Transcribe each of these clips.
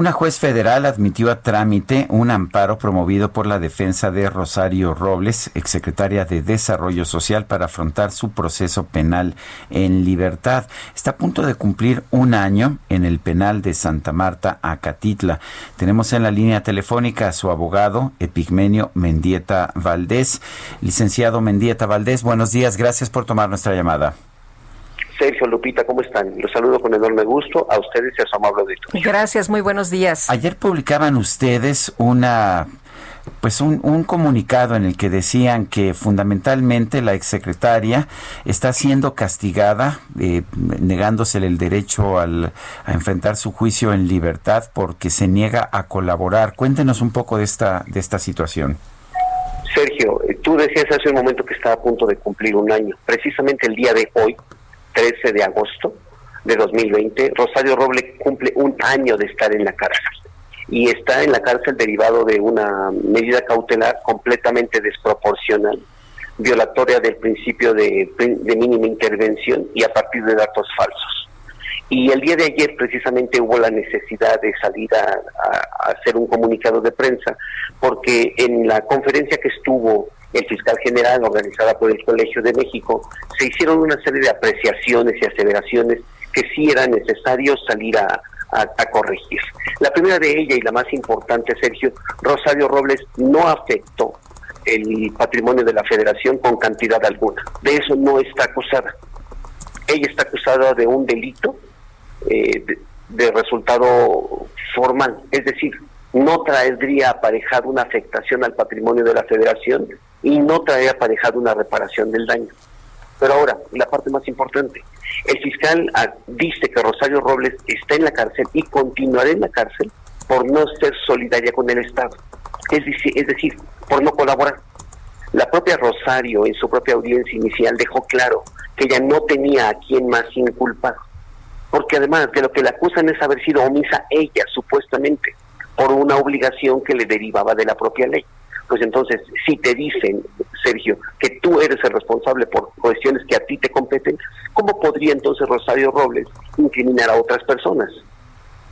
Una juez federal admitió a trámite un amparo promovido por la defensa de Rosario Robles, exsecretaria de Desarrollo Social, para afrontar su proceso penal en libertad. Está a punto de cumplir un año en el penal de Santa Marta, Acatitla. Tenemos en la línea telefónica a su abogado, Epigmenio Mendieta Valdés. Licenciado Mendieta Valdés, buenos días. Gracias por tomar nuestra llamada. Sergio, Lupita, ¿cómo están? Los saludo con enorme gusto a ustedes y a su amable auditorio. Gracias, muy buenos días. Ayer publicaban ustedes una pues un, un, comunicado en el que decían que fundamentalmente la exsecretaria está siendo castigada, eh, negándosele el derecho al, a enfrentar su juicio en libertad porque se niega a colaborar. Cuéntenos un poco de esta, de esta situación. Sergio, eh, tú decías hace un momento que estaba a punto de cumplir un año. Precisamente el día de hoy, 13 de agosto de 2020, Rosario Roble cumple un año de estar en la cárcel y está en la cárcel derivado de una medida cautelar completamente desproporcional, violatoria del principio de, de mínima intervención y a partir de datos falsos. Y el día de ayer precisamente hubo la necesidad de salir a, a, hacer un comunicado de prensa, porque en la conferencia que estuvo el fiscal general organizada por el Colegio de México, se hicieron una serie de apreciaciones y aseveraciones que sí era necesario salir a, corregir. La primera de ellas y la más importante, Sergio, Rosario Robles no afectó el patrimonio de la federación con cantidad alguna. De eso no está acusada. Ella está acusada de un delito eh, de, de, resultado formal, es decir, no traería aparejado una afectación al patrimonio de la federación y no traería aparejado una reparación del daño. Pero ahora, la parte más importante, el fiscal dice que Rosario Robles está en la cárcel y continuará en la cárcel por no ser solidaria con el Estado, es decir, es decir, por no colaborar. La propia Rosario en su propia audiencia inicial dejó claro que ella no tenía a quien más inculpar, porque además de lo que le acusan es haber sido omisa ella, supuestamente, por una obligación que le derivaba de la propia ley. Pues entonces, si te dicen, Sergio, que tú eres el responsable por cuestiones que a ti te competen, ¿cómo podría entonces Rosario Robles incriminar a otras personas?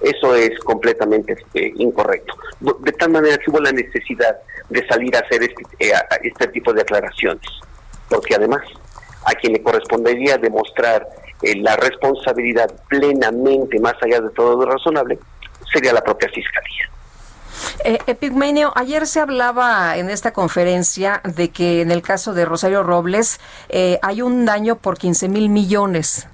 Eso es completamente eh, incorrecto. De tal manera que hubo la necesidad de salir a hacer este, eh, este tipo de aclaraciones, porque además a quien le correspondería demostrar eh, la responsabilidad plenamente, más allá de todo lo razonable, sería la propia Fiscalía. Eh, Epigmenio, ayer se hablaba en esta conferencia de que en el caso de Rosario Robles eh, hay un daño por 15 mil millones.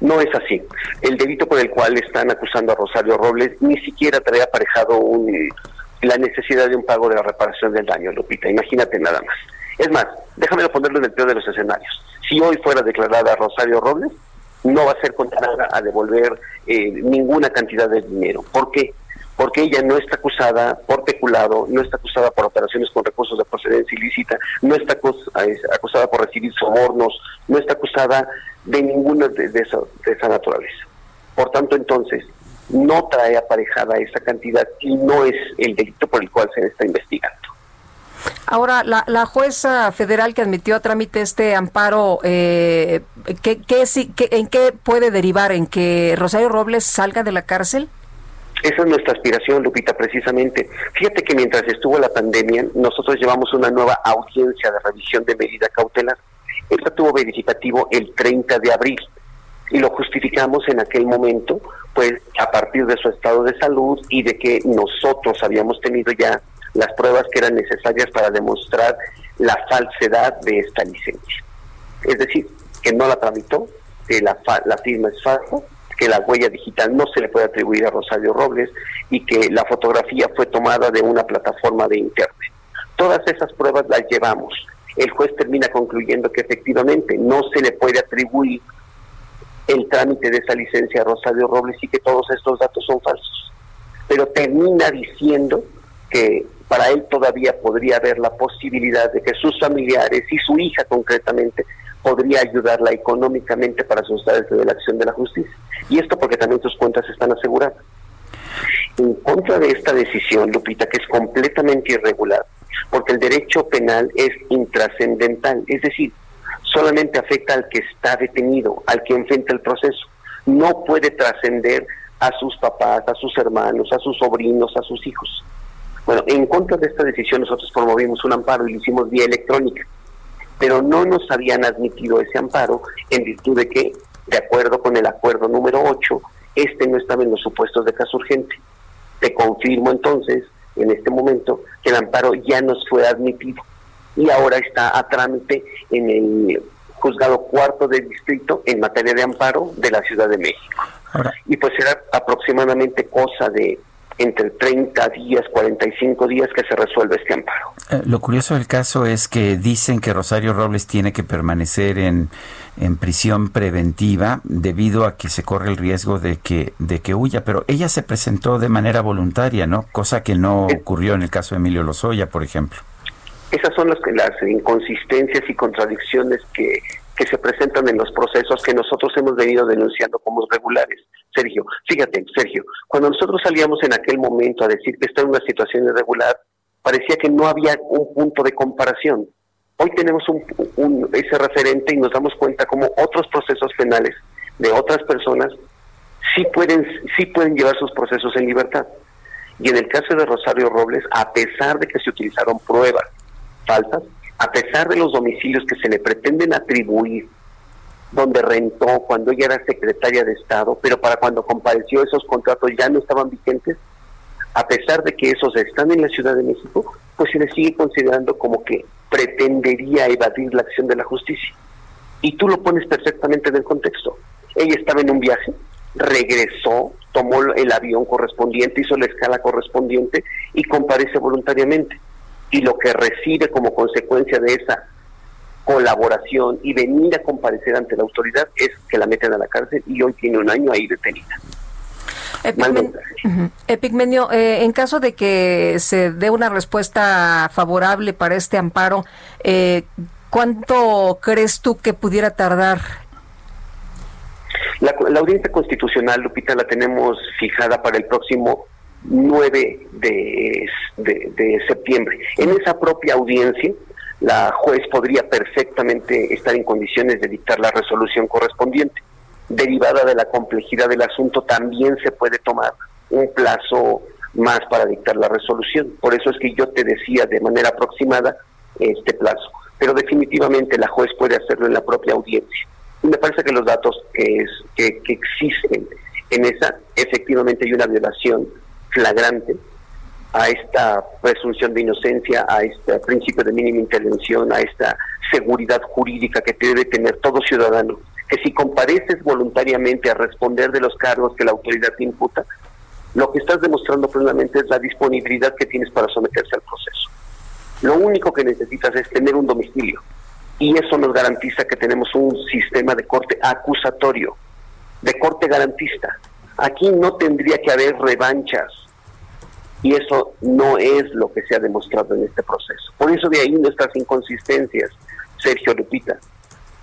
No es así. El delito por el cual están acusando a Rosario Robles ni siquiera trae aparejado un, la necesidad de un pago de la reparación del daño, Lupita. Imagínate nada más. Es más, déjame ponerlo en el peor de los escenarios. Si hoy fuera declarada Rosario Robles, no va a ser condenada a devolver eh, ninguna cantidad de dinero. ¿Por qué? Porque ella no está acusada por peculado, no está acusada por operaciones con recursos de procedencia ilícita, no está acusada por recibir sobornos, no está acusada de ninguna de, de, esa, de esa naturaleza. Por tanto, entonces, no trae aparejada esa cantidad y no es el delito por el cual se está investigando. Ahora, la, jueza federal que admitió a trámite este amparo, eh, ¿qué, qué, qué, ¿en qué puede derivar? ¿En que Rosario Robles salga de la cárcel? Esa es nuestra aspiración, Lupita, precisamente. Fíjate que mientras estuvo la pandemia, nosotros llevamos una nueva audiencia de revisión de medida cautelar. Esta tuvo verificativo el 30 de abril y lo justificamos en aquel momento, pues a partir de su estado de salud y de que nosotros habíamos tenido ya las pruebas que eran necesarias para demostrar la falsedad de esta licencia. Es decir, que no la tramitó, que la, la firma es falsa que la huella digital no se le puede atribuir a Rosario Robles y que la fotografía fue tomada de una plataforma de internet. Todas esas pruebas las llevamos. El juez termina concluyendo que efectivamente no se le puede atribuir el trámite de esa licencia a Rosario Robles y que todos estos datos son falsos. Pero termina diciendo que para él todavía podría haber la posibilidad de que sus familiares y su hija concretamente podría ayudarla económicamente para sustraerse de la acción de la justicia. Y esto porque también sus cuentas están aseguradas. En contra de esta decisión, Lupita, que es completamente irregular, porque el derecho penal es intrascendental, es decir, solamente afecta al que está detenido, al que enfrenta el proceso. No puede trascender a sus papás, a sus hermanos, a sus sobrinos, a sus hijos. Bueno, en contra de esta decisión nosotros promovimos un amparo y lo hicimos vía electrónica, pero no nos habían admitido ese amparo en virtud de que, de acuerdo con el acuerdo número 8, este no estaba en los supuestos de caso urgente. Te confirmo entonces, en este momento, que el amparo ya nos fue admitido y ahora está a trámite en el juzgado cuarto del distrito en materia de amparo de la Ciudad de México. y pues será aproximadamente cosa de entre 30 días, 45 días que se resuelve este amparo. Eh, lo curioso del caso es que dicen que Rosario Robles tiene que permanecer en, en prisión preventiva debido a que se corre el riesgo de que, de que huya, pero ella se presentó de manera voluntaria, ¿no? Cosa que no ocurrió en el caso de Emilio Lozoya, por ejemplo. Esas son las, las inconsistencias y contradicciones que, que se presentan en los procesos que nosotros hemos venido denunciando como regulares. Sergio, fíjate, Sergio, cuando nosotros salíamos en aquel momento a decir que está en una situación irregular, parecía que no había un punto de comparación. Hoy tenemos un, ese referente y nos damos cuenta como otros procesos penales de otras personas sí pueden, sí pueden llevar sus procesos en libertad. Y en el caso de Rosario Robles, a pesar de que se utilizaron pruebas falsas, a pesar de los domicilios que se le pretenden atribuir, donde rentó cuando ella era secretaria de Estado, pero para cuando compareció esos contratos ya no estaban vigentes, a pesar de que esos están en la Ciudad de México, pues se le sigue considerando como que pretendería evadir la acción de la justicia. Y tú lo pones perfectamente en el contexto. Ella estaba en un viaje, regresó, tomó el avión correspondiente, hizo la escala correspondiente y comparece voluntariamente y lo que recibe como consecuencia de esa colaboración y venir a comparecer ante la autoridad es que la meten a la cárcel y hoy tiene un año ahí detenida. Epigmenio, eh, en caso de que se dé una respuesta favorable para este amparo, eh, ¿cuánto crees tú que pudiera tardar? La, la audiencia constitucional, Lupita, la tenemos fijada para el próximo 9 de, de, septiembre. En esa propia audiencia, la juez podría perfectamente estar en condiciones de dictar la resolución correspondiente. Derivada de la complejidad del asunto, también se puede tomar un plazo más para dictar la resolución. Por eso es que yo te decía de manera aproximada este plazo. Pero definitivamente la juez puede hacerlo en la propia audiencia. Y me parece que los datos que, es, que, que existen en esa, efectivamente hay una violación flagrante a esta presunción de inocencia, a este principio de mínima intervención, a esta seguridad jurídica que debe tener todo ciudadano, que si compareces voluntariamente a responder de los cargos que la autoridad te imputa, lo que estás demostrando plenamente es la disponibilidad que tienes para someterse al proceso. Lo único que necesitas es tener un domicilio y eso nos garantiza que tenemos un sistema de corte acusatorio, de corte garantista. Aquí no tendría que haber revanchas, y eso no es lo que se ha demostrado en este proceso. Por eso de ahí nuestras inconsistencias, Sergio Lupita.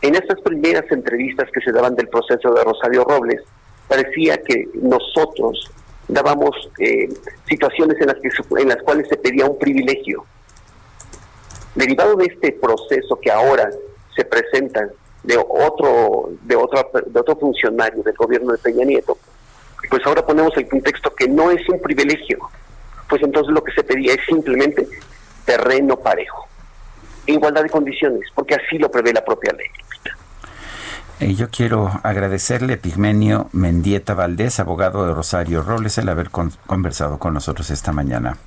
En estas primeras entrevistas que se daban del proceso de Rosario Robles, parecía que nosotros dábamos eh, situaciones en las, que, en las cuales se pedía un privilegio. Derivado de este proceso que ahora se presenta de otro, de, de otro funcionario del gobierno de Peña Nieto, pues ahora ponemos el contexto que no es un privilegio, pues entonces lo que se pedía es simplemente terreno parejo, igualdad de condiciones, porque así lo prevé la propia ley. Yo quiero agradecerle a Pigmenio Mendieta Valdés, abogado de Rosario Robles, el haber conversado con nosotros esta mañana.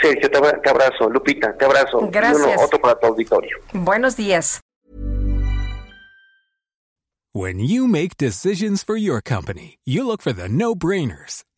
Sergio, te, abrazo. Lupita, te abrazo. Gracias. otro para tu auditorio. Buenos días. When you make decisions for your company, you look for the no-brainers.